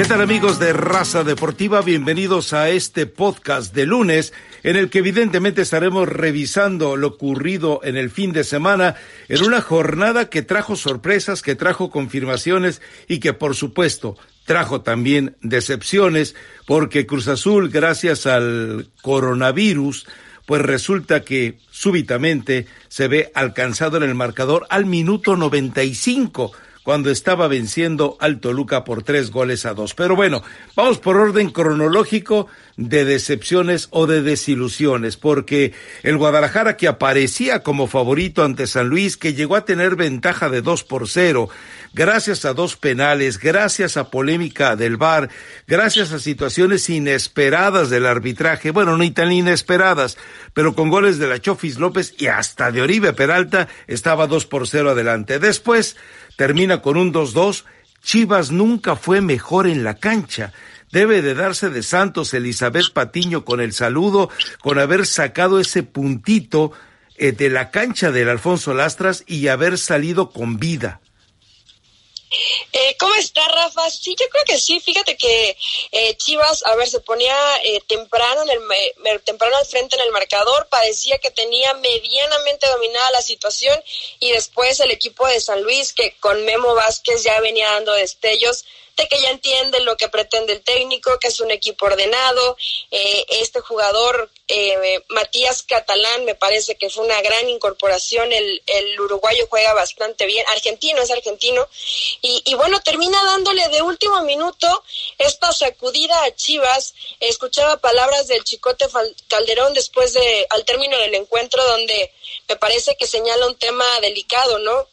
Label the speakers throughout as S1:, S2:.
S1: ¿Qué tal amigos de Raza Deportiva? Bienvenidos a este podcast de lunes en el que evidentemente estaremos revisando lo ocurrido en el fin de semana en una jornada que trajo sorpresas, que trajo confirmaciones y que por supuesto trajo también decepciones porque Cruz Azul gracias al coronavirus pues resulta que súbitamente se ve alcanzado en el marcador al minuto 95 cuando estaba venciendo al Toluca por tres goles a dos. Pero bueno, vamos por orden cronológico de decepciones o de desilusiones, porque el Guadalajara que aparecía como favorito ante San Luis, que llegó a tener ventaja de dos por cero, gracias a dos penales, gracias a polémica del VAR, gracias a situaciones inesperadas del arbitraje, bueno, no tan inesperadas, pero con goles de la Chofis López y hasta de Oribe Peralta estaba dos por cero adelante. Después termina con un 2-2. Chivas nunca fue mejor en la cancha. Debe de darse de Santos Elizabeth Patiño con el saludo, con haber sacado ese puntito eh, de la cancha del Alfonso Lastras y haber salido con vida.
S2: Eh, ¿Cómo está, Rafa? Sí, yo creo que sí. Fíjate que eh, Chivas, a ver, se ponía eh, temprano, en el, temprano al frente en el marcador, parecía que tenía medianamente dominada la situación y después el equipo de San Luis, que con Memo Vázquez ya venía dando destellos, que ya entiende lo que pretende el técnico, que es un equipo ordenado. Eh, este jugador, eh, Matías Catalán, me parece que fue una gran incorporación. El, el uruguayo juega bastante bien. Argentino, es argentino. Y, y, bueno, termina dándole de último minuto esta sacudida a Chivas. Escuchaba palabras del Chicote Calderón después de, al término del encuentro, donde me parece que señala un tema delicado, ¿no?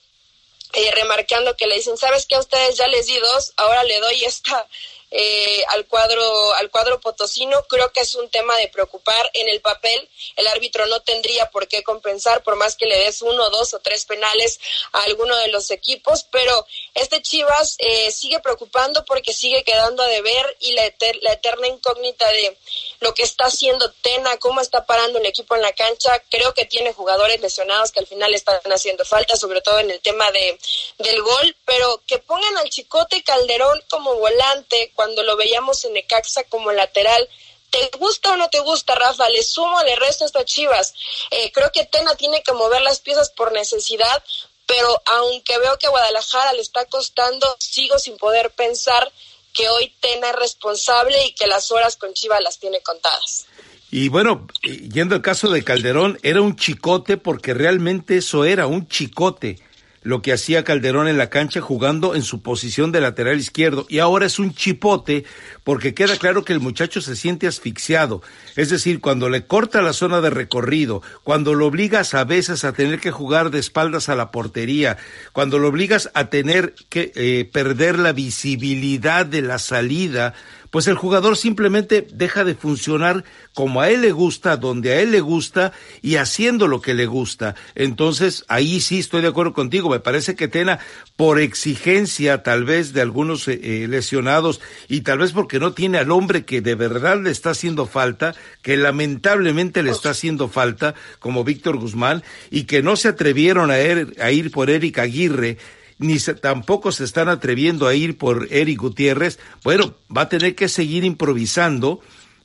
S2: eh, remarcando que le dicen, ¿sabes qué? A ustedes ya les di dos, ahora le doy esta eh, al cuadro al cuadro potosino. Creo que es un tema de preocupar en el papel. El árbitro no tendría por qué compensar por más que le des uno dos o tres penales a alguno de los equipos. Pero este Chivas eh, sigue preocupando porque sigue quedando a deber y la, la eterna incógnita de lo que está haciendo Tena cómo está parando el equipo en la cancha creo que tiene jugadores lesionados que al final están haciendo falta sobre todo en el tema de del gol pero que pongan al Chicote Calderón como volante cuando lo veíamos en Necaxa como lateral. ¿Te gusta o no te gusta, Rafa? Le sumo, le resto a estas chivas. Eh, creo que Tena tiene que mover las piezas por necesidad, pero aunque veo que a Guadalajara le está costando, sigo sin poder pensar que hoy Tena es responsable y que las horas con Chivas las tiene contadas.
S1: Y bueno, yendo al caso de Calderón, era un chicote porque realmente eso era un chicote lo que hacía Calderón en la cancha jugando en su posición de lateral izquierdo. Y ahora es un chipote porque queda claro que el muchacho se siente asfixiado, es decir, cuando le corta la zona de recorrido, cuando lo obligas a veces a tener que jugar de espaldas a la portería, cuando lo obligas a tener que eh, perder la visibilidad de la salida, pues el jugador simplemente deja de funcionar como a él le gusta, donde a él le gusta y haciendo lo que le gusta. Entonces, ahí sí estoy de acuerdo contigo. Me parece que Tena, por exigencia tal vez de algunos eh, eh, lesionados y tal vez porque no tiene al hombre que de verdad le está haciendo falta, que lamentablemente le está haciendo falta, como Víctor Guzmán, y que no se atrevieron a, er, a ir por Eric Aguirre, ni tampoco se están atreviendo a ir por Eric Gutiérrez, bueno, va a tener que seguir improvisando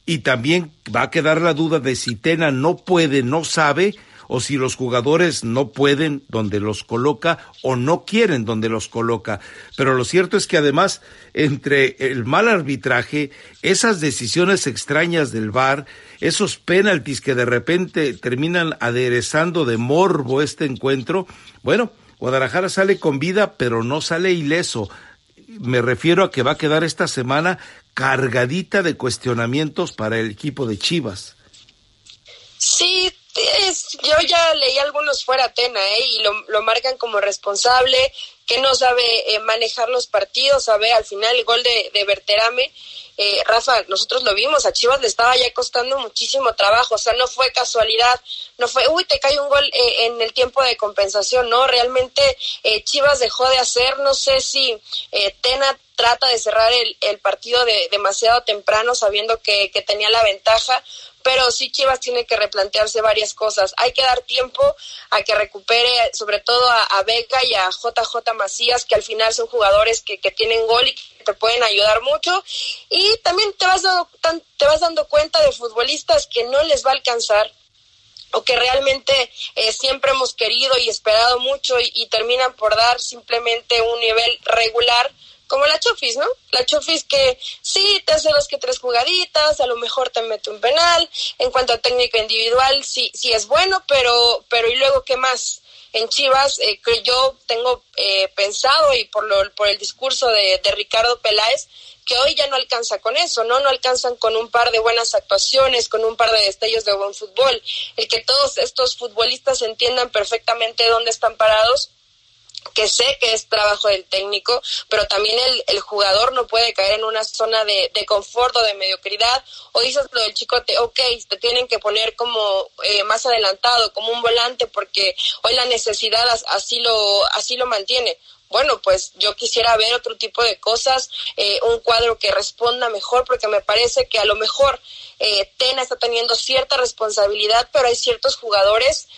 S1: y también va a quedar la duda de si Tena no puede, no sabe, o si los jugadores no pueden donde los coloca o no quieren donde los coloca. Pero lo cierto es que además, entre el mal arbitraje, esas decisiones extrañas del VAR, esos penaltis que de repente terminan aderezando de morbo este encuentro, bueno, Guadalajara sale con vida, pero no sale ileso. Me refiero a que va a quedar esta semana cargadita de cuestionamientos para el equipo de Chivas.
S2: Sí, yo ya leí algunos fuera Atena, ¿eh? y lo, lo, marcan como responsable, que no sabe eh, manejar los partidos, sabe al final el gol de, de Berterame eh, Rafa, nosotros lo vimos, a Chivas le estaba ya costando muchísimo trabajo, o sea, no fue casualidad, no fue, uy, te cae un gol eh, en el tiempo de compensación, no, realmente eh, Chivas dejó de hacer, no sé si Tena trata de cerrar el, el partido de, demasiado temprano sabiendo que, que tenía la ventaja, pero sí Chivas tiene que replantearse varias cosas. Hay que dar tiempo a que recupere sobre todo a, Vega y a JJ Macías, que al final son jugadores que, que, tienen gol y que te pueden ayudar mucho. Y también te vas, dando, te vas dando cuenta de futbolistas que no les va a alcanzar o que realmente eh, siempre hemos querido y esperado mucho y terminan por dar simplemente un nivel regular como la Chofis, ¿no? La Chofis que sí te hace dos que tres jugaditas, a lo mejor te mete un penal. En cuanto a técnica individual, sí, sí es bueno, pero, pero ¿y luego qué más? En Chivas, eh, que yo tengo eh, pensado y por, lo, por el discurso de, de Ricardo Peláez, que hoy ya no alcanza con eso, ¿no? No alcanzan con un par de buenas actuaciones, con un par de destellos de buen fútbol. El que todos estos futbolistas entiendan perfectamente dónde están parados que sé que es trabajo del técnico, pero también el, el jugador no puede caer en una zona de, de, confort o de mediocridad, o dices lo del chico, te, ok, te tienen que poner como eh, más adelantado, como un volante, porque hoy la necesidad así lo, así lo mantiene. Bueno, pues yo quisiera ver otro tipo de cosas, eh, un cuadro que responda mejor, porque me parece que a lo mejor eh, Tena está teniendo cierta responsabilidad, pero hay ciertos jugadores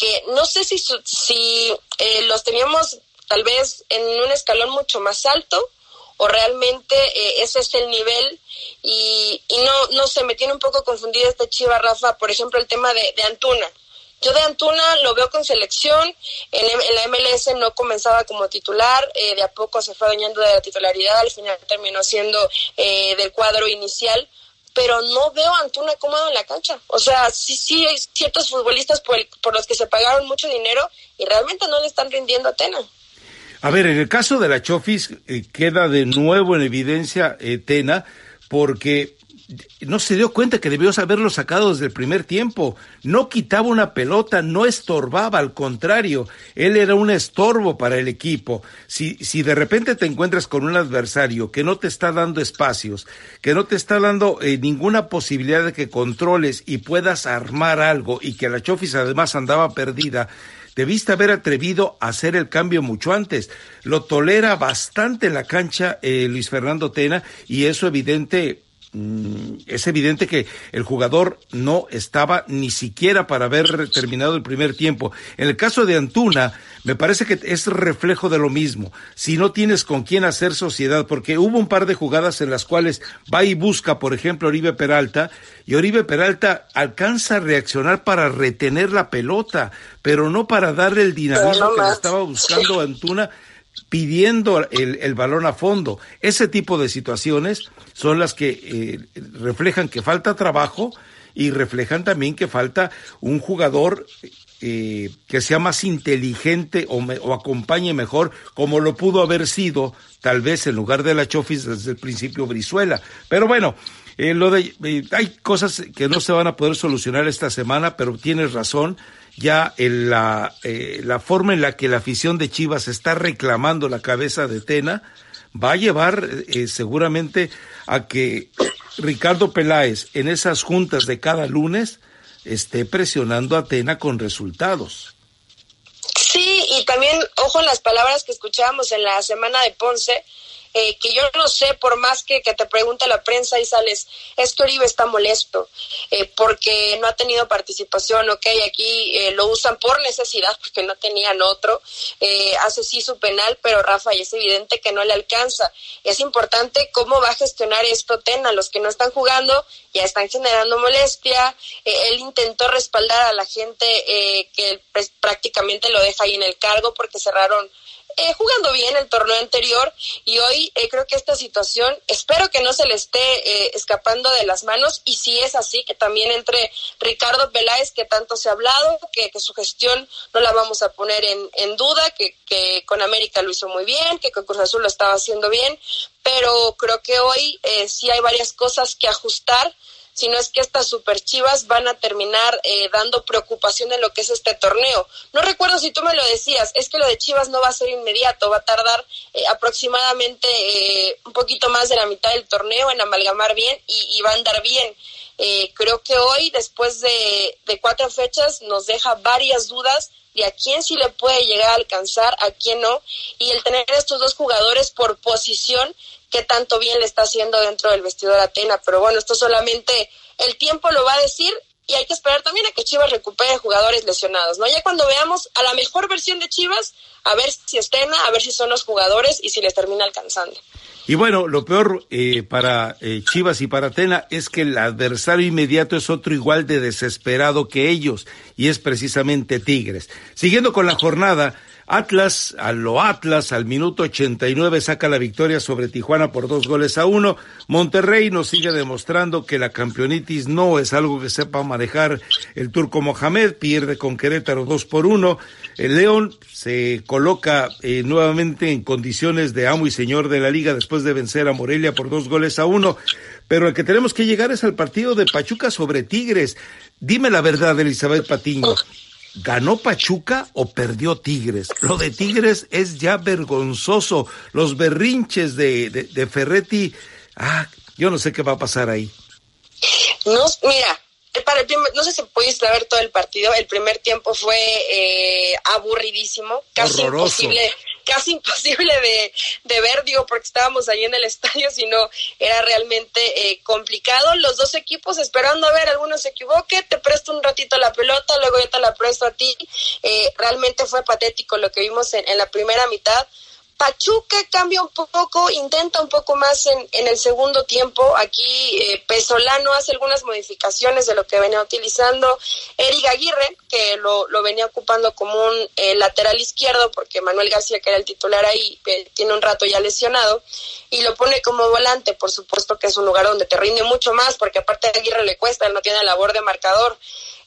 S2: que no sé si, si eh, los teníamos tal vez en un escalón mucho más alto o realmente eh, ese es el nivel y, y, no, no sé, me tiene un poco confundida esta chiva, Rafa, por ejemplo, el tema de, de Antuna. Yo de Antuna lo veo con selección, en, la MLS no comenzaba como titular, eh, de a poco se fue dañando de la titularidad, al final terminó siendo eh, del cuadro inicial, pero no veo a Antuna cómodo en la cancha. O sea, sí, sí hay ciertos futbolistas por, por los que se pagaron mucho dinero y realmente no le están rindiendo a Tena.
S1: A ver, en el caso de la Chofis eh, queda de nuevo en evidencia eh, Tena porque no se dio cuenta que debió haberlo sacado desde el primer tiempo. No quitaba una pelota, no estorbaba, al contrario, él era un estorbo para el equipo. Si, si de repente te encuentras con un adversario que no te está dando espacios, que no te está dando eh, ninguna posibilidad de que controles y puedas armar algo y que la Chofis además andaba perdida, debiste haber atrevido a hacer el cambio mucho antes. Lo tolera bastante en la cancha eh, Luis Fernando Tena y eso evidente es evidente que el jugador no estaba ni siquiera para haber terminado el primer tiempo. En el caso de Antuna, me parece que es reflejo de lo mismo. Si no tienes con quién hacer sociedad, porque hubo un par de jugadas en las cuales va y busca, por ejemplo, Oribe Peralta, y Oribe Peralta alcanza a reaccionar para retener la pelota, pero no para darle el dinamismo que le estaba buscando Antuna pidiendo el, el, balón a fondo. Ese tipo de situaciones son las que eh, reflejan que falta trabajo y reflejan también que falta un jugador eh, que sea más inteligente o, me, o, acompañe mejor, como lo pudo haber sido tal vez en lugar de la Chofis desde el principio Brizuela. Pero bueno, eh, lo de, hay cosas que no se van a poder solucionar esta semana, pero tienes razón ya la, eh, la forma en la que la afición de Chivas está reclamando la cabeza de Tena va a llevar eh, seguramente a que Ricardo Peláez en esas juntas de cada lunes esté presionando a Tena con resultados.
S2: Sí, y también, ojo en las palabras que escuchábamos en la semana de Ponce, eh, que yo no sé, por más que, que, te pregunte la prensa y sales, es que Oribe está molesto eh, porque no ha tenido participación, ok, aquí eh, lo usan por necesidad porque no tenían otro, eh, hace sí su penal, pero Rafa, y es evidente que no le alcanza. Es importante cómo va a gestionar esto Tena, los que no están jugando ya están generando molestia, eh, él intentó respaldar a la gente que pues, prácticamente lo deja ahí en el cargo porque cerraron eh, jugando bien el torneo anterior y hoy eh, creo que esta situación espero que no se le esté eh, escapando de las manos y si es así que también entre Ricardo Peláez que tanto se ha hablado que, que su gestión no la vamos a poner en, en duda que, que, con América lo hizo muy bien que con Cruz Azul lo estaba haciendo bien pero creo que hoy eh, sí hay varias cosas que ajustar sino es que estas super chivas van a terminar eh, dando preocupación en lo que es este torneo. No recuerdo si tú me lo decías, es que lo de Chivas no va a ser inmediato, va a tardar eh, aproximadamente eh, un poquito más de la mitad del torneo en amalgamar bien y, y va a andar bien. Eh, creo que hoy, después de, cuatro fechas, nos deja varias dudas de a quién sí le puede llegar a alcanzar, a quién no, y el tener estos dos jugadores por posición que tanto bien le está haciendo dentro del vestidor Atena. Pero bueno, esto solamente el tiempo lo va a decir y hay que esperar también a que Chivas recupere jugadores lesionados, ¿no? Ya cuando veamos a la mejor versión de Chivas, a ver si estena, a ver si son los jugadores y si les termina alcanzando.
S1: Y bueno, lo peor eh, para eh, Chivas y para Atena es que el adversario inmediato es otro igual de desesperado que ellos, y es precisamente Tigres. Siguiendo con la jornada, Atlas, a lo Atlas, al minuto 89 saca la victoria sobre Tijuana por dos goles a uno. Monterrey nos sigue demostrando que la campeonitis no es algo que sepa manejar el turco Mohamed, pierde con Querétaro dos por uno. El León se coloca eh, nuevamente en condiciones de amo y señor de la liga después de vencer a Morelia por dos goles a uno. Pero el que tenemos que llegar es al partido de Pachuca sobre Tigres. Dime la verdad, Elizabeth Patiño. ¿Ganó Pachuca o perdió Tigres? Lo de Tigres es ya vergonzoso. Los berrinches de, de, Ferretti, ah, yo no sé qué va a pasar ahí.
S2: No, mira, para el no sé si pudiste ver todo el partido. El primer tiempo fue eh, aburridísimo, casi imposible casi imposible de, de, ver, digo, porque estábamos ahí en el estadio, sino era realmente eh, complicado. Los dos equipos esperando a ver, alguno se equivoque, te presto un ratito la pelota, luego yo te la presto a ti. Eh, realmente fue patético lo que vimos en, en la primera mitad. Pachuca cambia un poco, intenta un poco más en, en el segundo tiempo. Aquí eh, Pesolano hace algunas modificaciones de lo que venía utilizando. Eric Aguirre, que lo, lo venía ocupando como un eh, lateral izquierdo, porque Manuel García, que era el titular ahí, eh, tiene un rato ya lesionado, y lo pone como volante. Por supuesto que es un lugar donde te rinde mucho más, porque aparte a Aguirre le cuesta, él no tiene labor de marcador.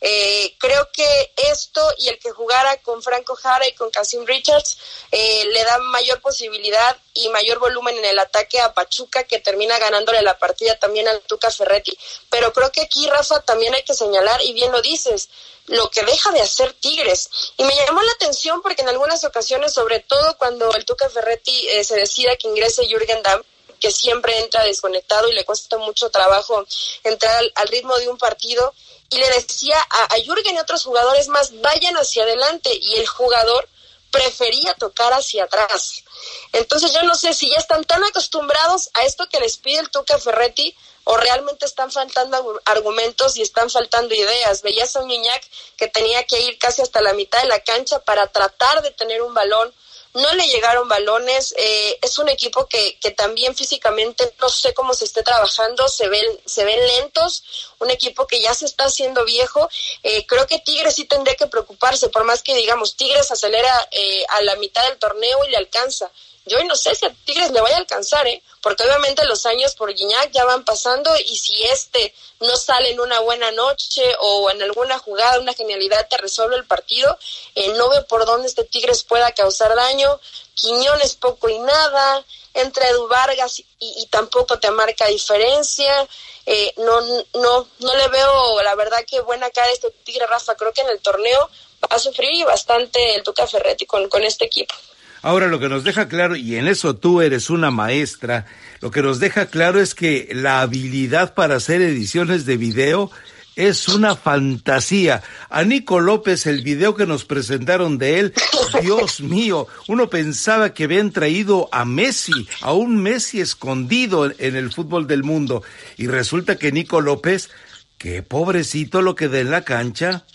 S2: Eh, creo que esto y el que jugara con Franco Jara y con Casim Richards eh, le da mayor posibilidad y mayor volumen en el ataque a Pachuca que termina ganándole la partida también al Tuca Ferretti. Pero creo que aquí, Rafa, también hay que señalar, y bien lo dices, lo que deja de hacer Tigres. Y me llamó la atención porque en algunas ocasiones, sobre todo cuando el Tuca Ferretti eh, se decida que ingrese Jürgen Damm, que siempre entra desconectado y le cuesta mucho trabajo entrar al ritmo de un partido, y le decía a, a Jürgen y otros jugadores más, vayan hacia adelante y el jugador prefería tocar hacia atrás. Entonces yo no sé si ya están tan acostumbrados a esto que les pide el Tuca Ferretti o realmente están faltando argumentos y están faltando ideas. Veías a un Niñac que tenía que ir casi hasta la mitad de la cancha para tratar de tener un balón no le llegaron balones, eh, es un equipo que, que también físicamente no sé cómo se esté trabajando, se ven, se ven lentos, un equipo que ya se está haciendo viejo, eh, creo que Tigres sí tendría que preocuparse, por más que digamos, Tigres acelera eh, a la mitad del torneo y le alcanza, yo no sé si a Tigres le vaya a alcanzar, ¿eh? porque obviamente los años por Guiñac ya van pasando y si este no sale en una buena noche o en alguna jugada, una genialidad te resuelve el partido, eh, no veo por dónde este Tigres pueda causar daño. Quiñones poco y nada, entre Edu Vargas y, y tampoco te marca diferencia. Eh, no, no, no le veo la verdad que buena cara este Tigre Rafa. Creo que en el torneo va a sufrir bastante el Tuca Ferretti con, con este equipo.
S1: Ahora lo que nos deja claro, y en eso tú eres una maestra, lo que nos deja claro es que la habilidad para hacer ediciones de video es una fantasía. A Nico López, el video que nos presentaron de él, Dios mío, uno pensaba que habían traído a Messi, a un Messi escondido en el fútbol del mundo. Y resulta que Nico López, qué pobrecito lo que da en la cancha.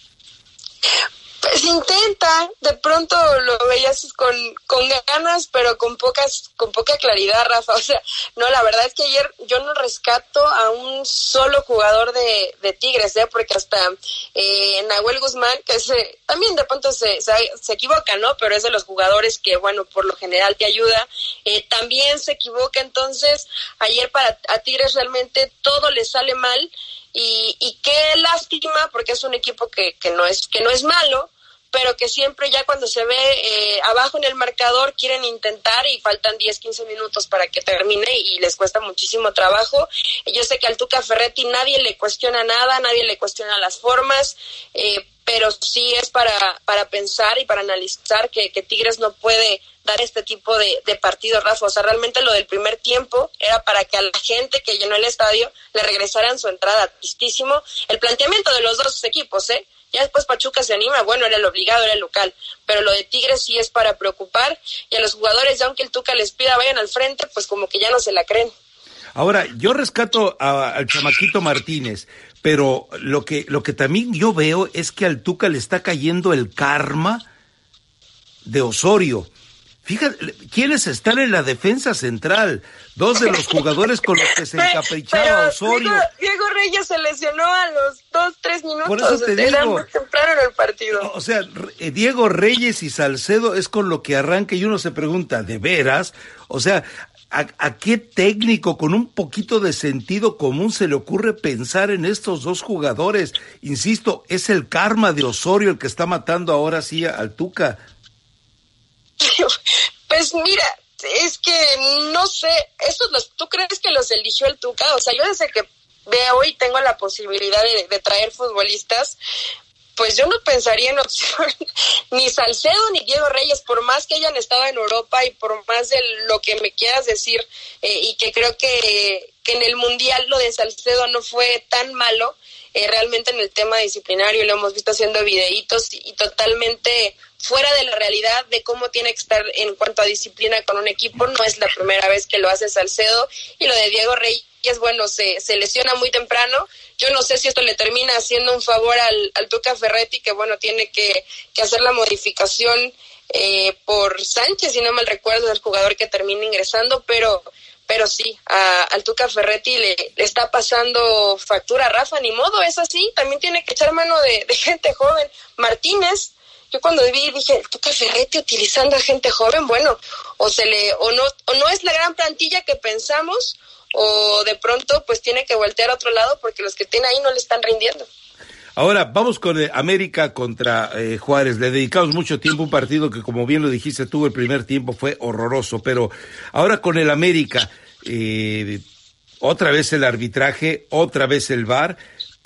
S2: Intenta, de pronto lo veías con, con ganas, pero con pocas, con poca claridad, Rafa. O sea, no, la verdad es que ayer yo no rescato a un solo jugador de, de Tigres, ¿eh? porque hasta eh, Nahuel Guzmán, que ese, también de pronto se, se, equivoca, ¿no? Pero es de los jugadores que, bueno, por lo general te ayuda. Eh, también se equivoca, entonces, ayer para a Tigres realmente todo le sale mal y, y qué lástima porque es un equipo que, que no es que no es malo pero que siempre ya cuando se ve eh, abajo en el marcador quieren intentar y faltan 10, 15 minutos para que termine y les cuesta muchísimo trabajo. Yo sé que al Tuca Ferretti nadie le cuestiona nada, nadie le cuestiona las formas, eh, pero sí es para, para pensar y para analizar que, que Tigres no puede dar este tipo de, de partidos, Rafa. O sea, realmente lo del primer tiempo era para que a la gente que llenó el estadio le regresaran su entrada. Tristísimo. El planteamiento de los dos equipos, ¿eh? Ya después Pachuca se anima, bueno, era el obligado, era el local. Pero lo de Tigres sí es para preocupar. Y a los jugadores, ya aunque el Tuca les pida vayan al frente, pues como que ya no se la creen.
S1: Ahora, yo rescato al chamaquito Martínez, pero lo que, lo que también yo veo es que al Tuca le está cayendo el karma de Osorio. Fíjate, ¿quiénes están en la defensa central? Dos de los jugadores con los que se encaprichaba Osorio.
S2: Diego, Reyes se lesionó a los dos, tres minutos.
S1: Por eso te digo.
S2: temprano en el partido.
S1: O sea, eh, Diego Reyes y Salcedo es con lo que arranca y uno se pregunta, ¿de veras? O sea, ¿a, ¿a, qué técnico con un poquito de sentido común se le ocurre pensar en estos dos jugadores? Insisto, es el karma de Osorio el que está matando ahora sí al Tuca.
S2: Pues mira, es que no sé, estos los, ¿tú crees que los eligió el Tuca? O sea, yo desde que veo y tengo la posibilidad de, de traer futbolistas, pues yo no pensaría en opción ni Salcedo ni Diego Reyes, por más que hayan estado en Europa y por más de lo que me quieras decir, eh, y que creo que, que en el Mundial lo de Salcedo no fue tan malo, eh, realmente en el tema disciplinario lo hemos visto haciendo videitos y, totalmente fuera de la realidad de cómo tiene que estar en cuanto a disciplina con un equipo. No es la primera vez que lo hace Salcedo y lo de Diego Reyes, bueno, se, se lesiona muy temprano. Yo no sé si esto le termina haciendo un favor al, al Tuca Ferretti, que bueno, tiene que, que hacer la modificación eh, por Sánchez, si no mal recuerdo, el jugador que termina ingresando, pero pero sí, a, al Tuca Ferretti le, le, está pasando factura Rafa, ni modo, es así, también tiene que echar mano de, de gente joven. Martínez, yo cuando vi dije, Tuca Ferretti utilizando a gente joven, bueno, o se le, o no, o no es la gran plantilla que pensamos, o de pronto pues tiene que voltear a otro lado porque los que tiene ahí no le están rindiendo.
S1: Ahora vamos con eh, América contra eh, Juárez. Le dedicamos mucho tiempo a un partido que, como bien lo dijiste, tuvo el primer tiempo, fue horroroso. Pero ahora con el América, eh, otra vez el arbitraje, otra vez el VAR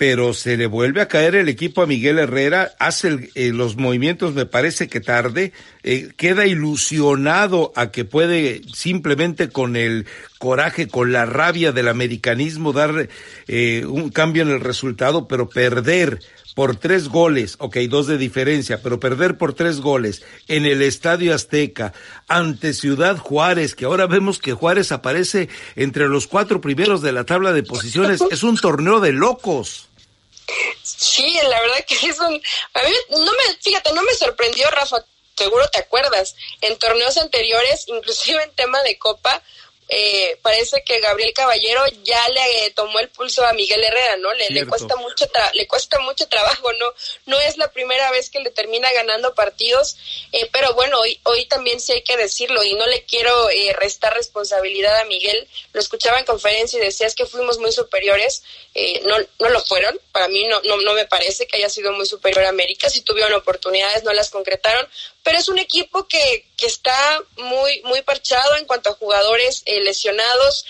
S1: pero se le vuelve a caer el equipo a Miguel Herrera, hace el, eh, los movimientos, me parece que tarde, eh, queda ilusionado a que puede simplemente con el coraje, con la rabia del americanismo dar eh, un cambio en el resultado, pero perder por tres goles, ok, dos de diferencia, pero perder por tres goles en el Estadio Azteca ante Ciudad Juárez, que ahora vemos que Juárez aparece entre los cuatro primeros de la tabla de posiciones, es un torneo de locos.
S2: Sí, la verdad que es un... A mí no me, fíjate, no me sorprendió, Rafa, seguro te acuerdas, en torneos anteriores, inclusive en tema de Copa, eh, parece que Gabriel Caballero ya le tomó el pulso a Miguel Herrera, ¿no? Le, le cuesta mucho le cuesta mucho trabajo, no no es la primera vez que le termina ganando partidos, eh, pero bueno, hoy hoy también sí hay que decirlo y no le quiero eh, restar responsabilidad a Miguel. Lo escuchaba en conferencia y decías que fuimos muy superiores, eh, no no lo fueron. Para mí no no no me parece que haya sido muy superior a América. Si tuvieron oportunidades no las concretaron, pero es un equipo que, que está muy, muy parchado en cuanto a jugadores eh, lesionados.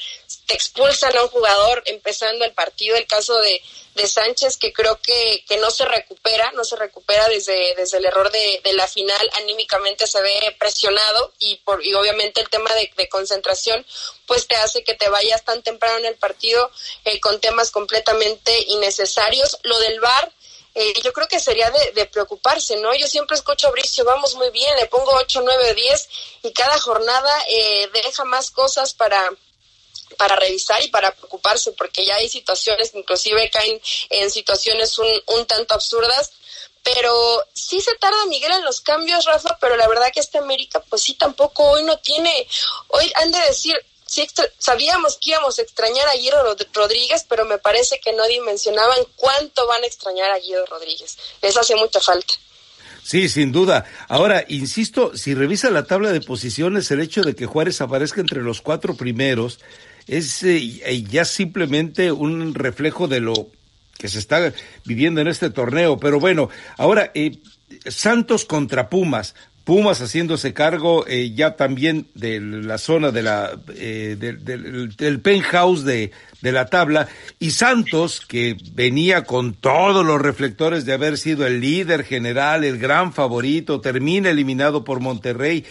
S2: Te expulsan a un jugador empezando el partido, el caso de, de Sánchez, que creo que, que no se recupera, no se recupera desde, desde el error de, de la final, anímicamente se ve presionado y, por, y obviamente el tema de, de concentración pues te hace que te vayas tan temprano en el partido eh, con temas completamente innecesarios. Lo del VAR, eh, yo creo que sería de, de, preocuparse, ¿no? Yo siempre escucho a Bricio, vamos muy bien, le pongo 8, 9, 10 y cada jornada eh, deja más cosas para para revisar y para preocuparse, porque ya hay situaciones, inclusive caen en situaciones un, un tanto absurdas, pero sí se tarda Miguel en los cambios, Rafa, pero la verdad que este América, pues sí, tampoco hoy no tiene, hoy han de decir, sí sabíamos que íbamos a extrañar a Guido Rodríguez, pero me parece que no dimensionaban cuánto van a extrañar a Guido Rodríguez. Les hace mucha falta.
S1: Sí, sin duda. Ahora, insisto, si revisa la tabla de posiciones, el hecho de que Juárez aparezca entre los cuatro primeros es eh, ya simplemente un reflejo de lo que se está viviendo en este torneo. Pero bueno, ahora, eh, Santos contra Pumas. Pumas haciéndose cargo eh, ya también de la zona de la, eh, del, penthouse de, de la tabla. Y Santos que venía con todos los reflectores de haber sido el líder general, el gran favorito, termina eliminado por Monterrey,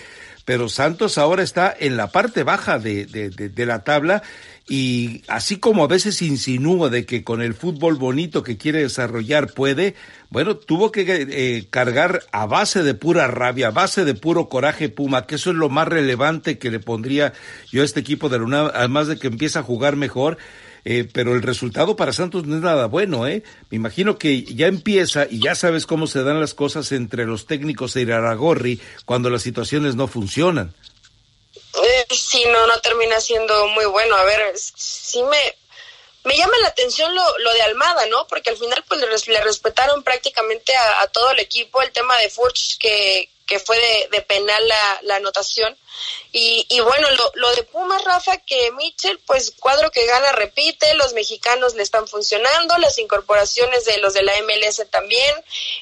S1: pero Santos ahora está en la parte baja de, de, de la tabla y así como a veces insinúa de que con el fútbol bonito que quiere desarrollar puede, bueno, tuvo que eh, cargar a base de pura rabia, a base de puro coraje Puma, que eso es lo más relevante que le pondría yo a este equipo de la además de que empieza a jugar mejor. Eh, pero el resultado para Santos no es nada bueno, ¿eh? Me imagino que ya empieza y ya sabes cómo se dan las cosas entre los técnicos de Iraragorri cuando las situaciones no funcionan.
S2: Eh, sí, no, no termina siendo muy bueno. A ver, sí me, me llama la atención lo, lo de Almada, ¿no? Porque al final pues le, respetaron prácticamente a, todo el equipo el tema de Furch que, que fue de, de penal la, la, anotación. Y, y bueno, lo, lo de Pumas, Rafa, que Mitchell, pues cuadro que gana, repite, los mexicanos le están funcionando, las incorporaciones de los de la MLS también,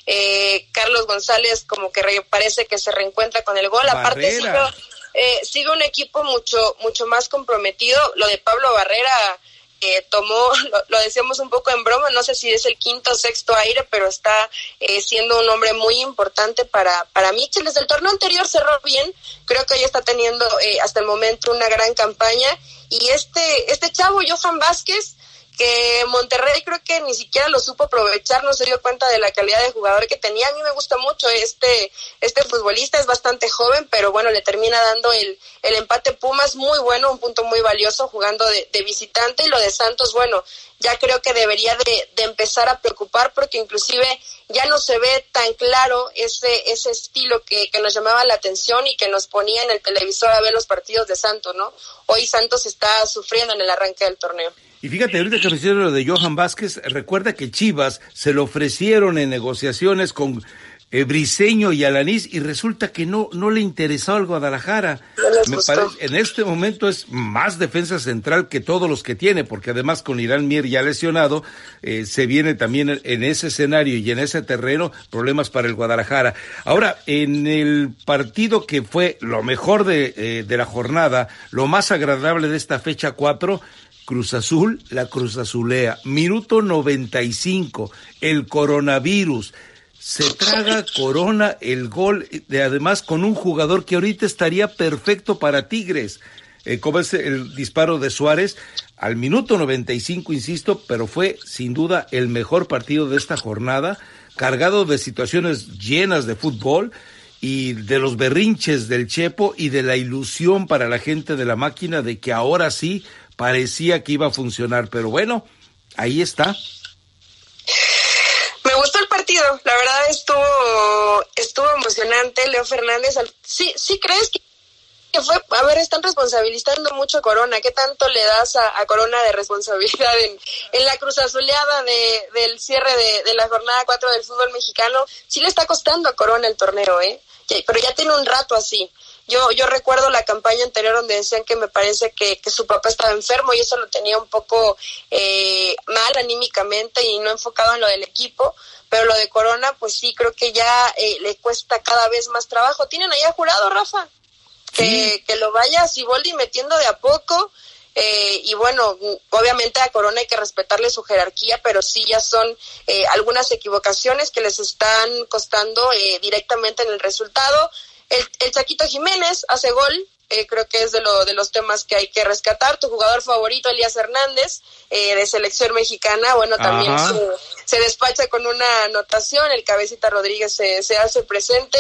S2: eh, Carlos González como que parece que se reencuentra con el gol, aparte eh, sigue un equipo mucho, mucho más comprometido. Lo de Pablo Barrera eh, tomó, lo, decíamos un poco en broma, no sé si es el quinto o sexto aire, pero está eh, siendo un hombre muy importante para, para Mitchell. Desde el torneo anterior cerró bien, creo que hoy está teniendo eh, hasta el momento una gran campaña. Y este, este chavo, Johan Vázquez, que Monterrey creo que ni siquiera lo supo aprovechar, no se dio cuenta de la calidad de jugador que tenía. A mí me gusta mucho este, este futbolista, es bastante joven, pero bueno, le termina dando el, el empate Pumas muy bueno, un punto muy valioso jugando de, de visitante y lo de Santos, bueno, ya creo que debería de, de, empezar a preocupar porque inclusive ya no se ve tan claro ese, ese estilo que, que, nos llamaba la atención y que nos ponía en el televisor a ver los partidos de Santos, ¿no? Hoy Santos está sufriendo en el arranque del torneo.
S1: Y fíjate, ahorita que lo de Johan Vázquez, recuerda que Chivas se lo ofrecieron en negociaciones con eh, Briseño y Alanís y resulta que no, no le interesó al Guadalajara. Me parece, en este momento es más defensa central que todos los que tiene, porque además con Irán Mier ya lesionado, eh, se viene también en ese escenario y en ese terreno problemas para el Guadalajara. Ahora, en el partido que fue lo mejor de, eh, de la jornada, lo más agradable de esta fecha cuatro, Cruz Azul, la Cruz Azulea. Minuto 95, el coronavirus. Se traga Corona el gol, de, además con un jugador que ahorita estaría perfecto para Tigres. Eh, como es el disparo de Suárez, al minuto 95, insisto, pero fue sin duda el mejor partido de esta jornada, cargado de situaciones llenas de fútbol y de los berrinches del Chepo y de la ilusión para la gente de la máquina de que ahora sí parecía que iba a funcionar, pero bueno, ahí está.
S2: Me gustó el partido, la verdad estuvo estuvo emocionante. Leo Fernández, sí, sí crees que fue, a ver, están responsabilizando mucho a Corona. ¿Qué tanto le das a, Corona de responsabilidad en, en la cruz azuleada de, del cierre de, de, la jornada 4 del fútbol mexicano? Sí le está costando a Corona el torneo, ¿eh? Pero ya tiene un rato así. Yo, yo recuerdo la campaña anterior donde decían que me parece que, que su papá estaba enfermo y eso lo tenía un poco eh, mal anímicamente y no enfocado en lo del equipo, pero lo de Corona, pues sí, creo que ya eh, le cuesta cada vez más trabajo. ¿Tienen ahí a jurado, Rafa? Que, que lo vaya Siboldi metiendo de a poco. Eh, y bueno, obviamente a Corona hay que respetarle su jerarquía, pero sí ya son eh, algunas equivocaciones que les están costando eh, directamente en el resultado. El, el Chaquito Jiménez hace gol, eh, creo que es de, lo, de los temas que hay que rescatar. Tu jugador favorito, Elías Hernández, eh, de selección mexicana, bueno, también se, despacha con una anotación, el cabecita Rodríguez se, se hace presente.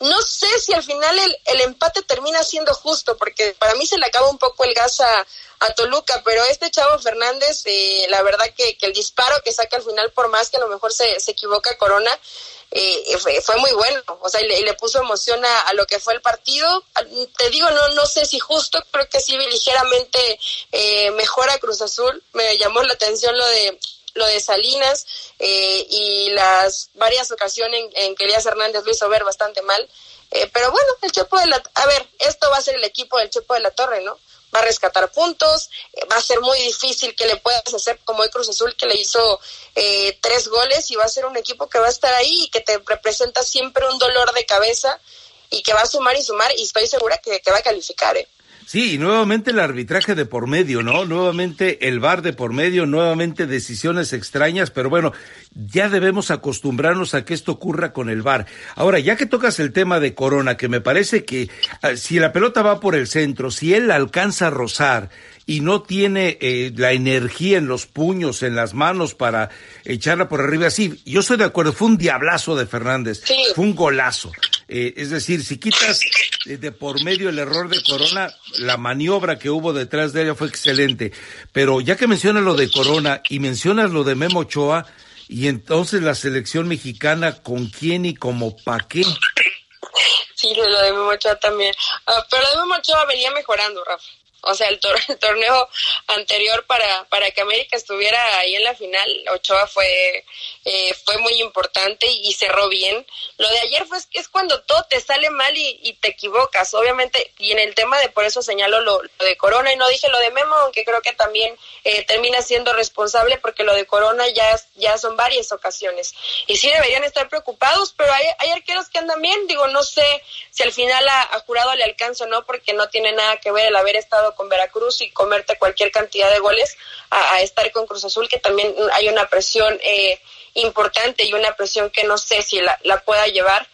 S2: No sé si al final el, el, empate termina siendo justo, porque para mí se le acaba un poco el gas a, a Toluca, pero este chavo Fernández, eh, la verdad que, que, el disparo que saca al final, por más que a lo mejor se, se equivoca Corona, eh, fue, fue, muy bueno, o sea, y le, le puso emoción a, a, lo que fue el partido. Te digo, no, no sé si justo, creo que sí ligeramente eh, mejora Cruz Azul. Me llamó la atención lo de lo de Salinas eh, y las varias ocasiones en, que Elías Hernández lo hizo ver bastante mal. Eh, pero bueno, el Chepo de la... A ver, esto va a ser el equipo del Chepo de la Torre, ¿no? va a rescatar puntos, va a ser muy difícil que le puedas hacer como el Cruz Azul que le hizo eh, tres goles y va a ser un equipo que va a estar ahí y que te representa siempre un dolor de cabeza y que va a sumar y sumar y estoy segura que, que va a calificar. ¿eh?
S1: Sí, y nuevamente el arbitraje de por medio, ¿no? Nuevamente el VAR de por medio, nuevamente decisiones extrañas, pero bueno, ya debemos acostumbrarnos a que esto ocurra con el VAR. Ahora, ya que tocas el tema de Corona, que me parece que ah, si la pelota va por el centro, si él alcanza a rozar y no tiene eh, la energía en los puños, en las manos para echarla por arriba, sí, yo estoy de acuerdo, fue un diablazo de Fernández, fue un golazo. Eh, es decir, si quitas de por medio el error de Corona, la maniobra que hubo detrás de ella fue excelente. Pero ya que mencionas lo de Corona y mencionas lo de Memo Ochoa, y entonces la selección mexicana, ¿con quién y como pa' qué?
S2: Sí, lo de Memo Ochoa también. Ah, pero de Memo Ochoa venía mejorando, Rafa. O sea, el, torneo anterior para, para que América estuviera ahí en la final, Ochoa fue, eh, fue muy importante y, cerró bien. Lo de ayer fue es cuando todo te sale mal y, te equivocas, obviamente. Y en el tema de por eso señalo lo, de Corona y no dije lo de Memo, aunque creo que también eh, termina siendo responsable porque lo de Corona ya, ya son varias ocasiones. Y sí deberían estar preocupados, pero hay, hay arqueros que andan bien. Digo, no sé si al final a, Jurado le alcanza o no, porque no tiene nada que ver el haber estado con Veracruz y comerte cualquier cantidad de goles a, estar con Cruz Azul, que también hay una presión eh, importante y una presión que no sé si la, pueda llevar.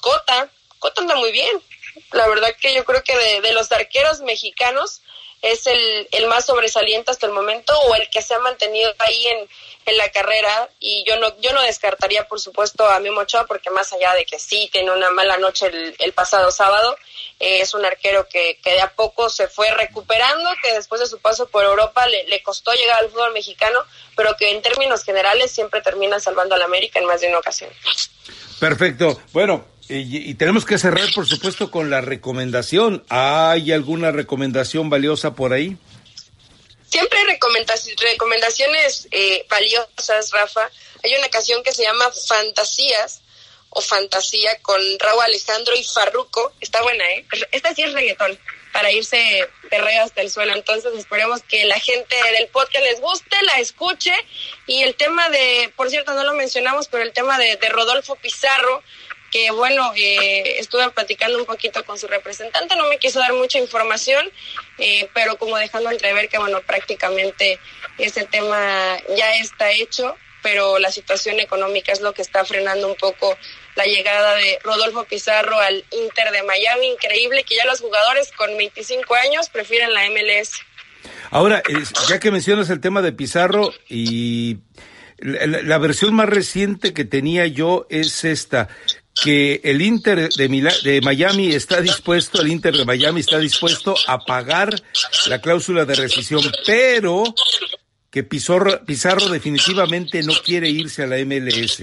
S2: Cota, Cota anda muy bien. La verdad que yo creo que de, los arqueros mexicanos es el, el más sobresaliente hasta el momento o el que se ha mantenido ahí en, en la carrera. Y yo no yo no descartaría por supuesto a Memo Ochoa porque más allá de que sí tiene una mala noche el, pasado sábado eh, es un arquero que, que, de a poco se fue recuperando que después de su paso por Europa le, le costó llegar al fútbol mexicano pero que en términos generales siempre termina salvando al América en más de una ocasión.
S1: Perfecto. Bueno y, tenemos que cerrar, por supuesto, con la recomendación. ¿Hay alguna recomendación valiosa por ahí?
S2: Siempre hay recomendaciones eh, valiosas, Rafa. Hay una canción que se llama Fantasías o Fantasía con Raúl Alejandro y Farruco. Está buena, ¿eh? Esta sí es reggaetón para irse perreo hasta el suelo. Entonces esperemos que la gente del podcast les guste, la escuche. Y el tema de, por cierto, no lo mencionamos, pero el tema de Rodolfo Pizarro, que bueno, eh, estuve platicando un poquito con su representante, no me quiso dar mucha información, eh, pero como dejando entrever que bueno, prácticamente ese tema ya está hecho, pero la situación económica es lo que está frenando un poco la llegada de Rodolfo Pizarro al Inter de Miami. Increíble que ya los jugadores con 25 años prefieren la MLS.
S1: Ahora, ya que mencionas el tema de Pizarro y la, versión más reciente que tenía yo es esta que el Inter de, Miami está dispuesto, el Inter de Miami está dispuesto a pagar la cláusula de rescisión, pero que Pizarro, Pizarro definitivamente no quiere irse a la MLS.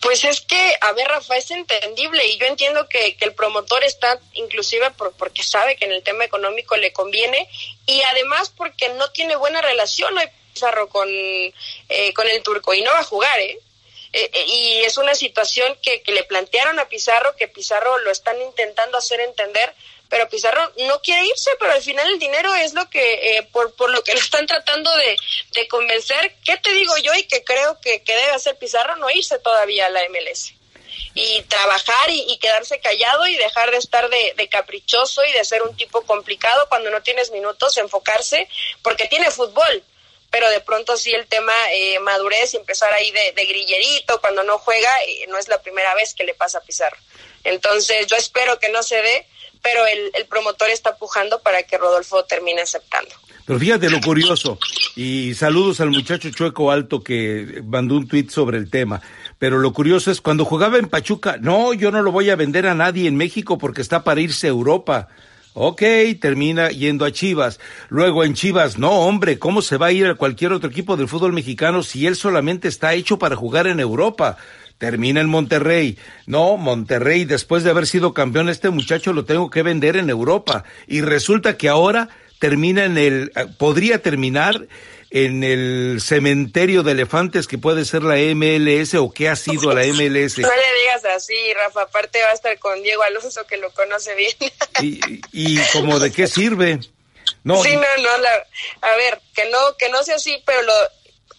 S2: Pues es que, a ver, Rafa, es entendible y yo entiendo que, el promotor está inclusive por, porque sabe que en el tema económico le conviene y además porque no tiene buena relación hoy Pizarro con, eh, con el turco y no va a jugar, ¿eh? Eh, eh, y es una situación que, que, le plantearon a Pizarro, que Pizarro lo están intentando hacer entender, pero Pizarro no quiere irse, pero al final el dinero es lo que, eh, por, por lo que lo están tratando de, de convencer. ¿Qué te digo yo y que creo que, que debe hacer Pizarro? No irse todavía a la MLS y trabajar y, y, quedarse callado y dejar de estar de, de, caprichoso y de ser un tipo complicado cuando no tienes minutos, enfocarse, porque tiene fútbol, pero de pronto sí el tema eh, madurez y empezar ahí de, grillerito cuando no juega, eh, no es la primera vez que le pasa a Pizarro. Entonces yo espero que no se dé, pero el, el promotor está pujando para que Rodolfo termine aceptando.
S1: Pero fíjate lo curioso, y saludos al muchacho Chueco Alto que mandó un tuit sobre el tema, pero lo curioso es cuando jugaba en Pachuca, no, yo no lo voy a vender a nadie en México porque está para irse a Europa. Ok, termina yendo a Chivas. Luego en Chivas, no, hombre, ¿cómo se va a ir a cualquier otro equipo del fútbol mexicano si él solamente está hecho para jugar en Europa? Termina en Monterrey. No, Monterrey, después de haber sido campeón, este muchacho lo tengo que vender en Europa. Y resulta que ahora termina en el, eh, podría terminar en el cementerio de elefantes que puede ser la MLS o qué ha sido la MLS.
S2: No le digas así, Rafa, aparte va a estar con Diego Alonso que lo conoce bien.
S1: Y, y como de qué sirve.
S2: No, sí, no, no, a ver, que no, que no sea así, pero lo,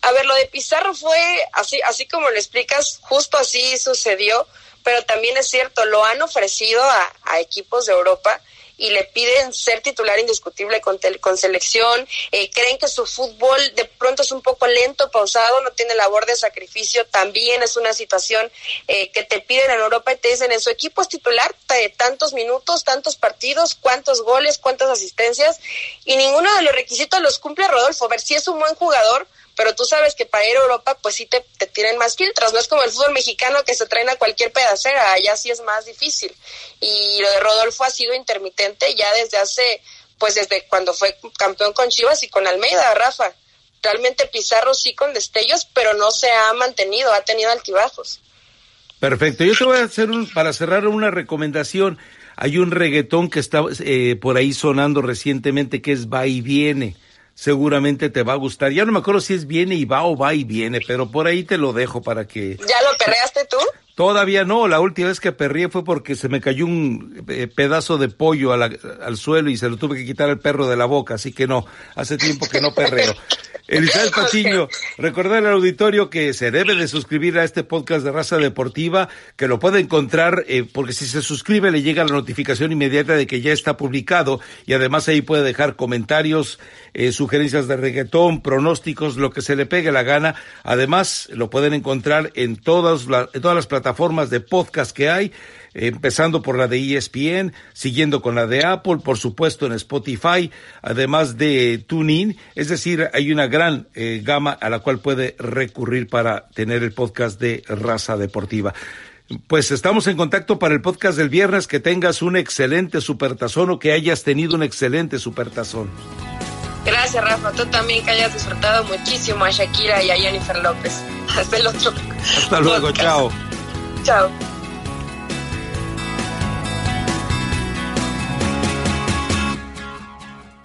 S2: a ver, lo de Pizarro fue así, así como lo explicas, justo así sucedió, pero también es cierto, lo han ofrecido a, a equipos de Europa y le piden ser titular indiscutible con, con selección, eh, creen que su fútbol de pronto es un poco lento, pausado, no tiene labor de sacrificio, también es una situación eh, que te piden en Europa y te dicen en su equipo es titular de tantos minutos, tantos partidos, cuántos goles, cuántas asistencias y ninguno de los requisitos los cumple Rodolfo. A ver si es un buen jugador, pero tú sabes que para ir a Europa pues sí te, te tienen más filtros, no es como el fútbol mexicano que se traen a cualquier pedacera, allá sí es más difícil. Y lo de Rodolfo ha sido intermitente ya desde hace, pues desde cuando fue campeón con Chivas y con Almeida, Rafa. Realmente Pizarro sí con destellos, pero no se ha mantenido, ha tenido altibajos.
S1: Perfecto, yo te voy a hacer un, para cerrar una recomendación. Hay un reggaetón que está eh, por ahí sonando recientemente que es Va y Viene seguramente te va a gustar. Ya no me acuerdo si es viene y va o va y viene, pero por ahí te lo dejo para que...
S2: ¿Ya lo perreaste tú?
S1: Todavía no, la última vez que perrié fue porque se me cayó un eh, pedazo de pollo al suelo y se lo tuve que quitar el perro de la boca, así que no, hace tiempo que no perreo. Elizabeth Patiño, recordar al auditorio que se debe de suscribir a este podcast de Raza Deportiva, que lo puede encontrar, eh, porque si se suscribe le llega la notificación inmediata de que ya está publicado y además ahí puede dejar comentarios, eh, sugerencias de reggaetón, pronósticos, lo que se le pegue la gana. Además, lo pueden encontrar en todas, en todas las plataformas de podcast que hay empezando por la de ESPN, siguiendo con la de Apple, por supuesto en Spotify, además de TuneIn, es decir, hay una gran eh, gama a la cual puede recurrir para tener el podcast de Raza Deportiva. Pues estamos en contacto para el podcast del viernes, que tengas un excelente supertazón o que hayas tenido un excelente supertazón.
S2: Gracias, Rafa. Tú también que hayas disfrutado muchísimo a Shakira y a Jennifer López. Hasta el otro.
S1: Hasta luego, chao.
S2: Chao.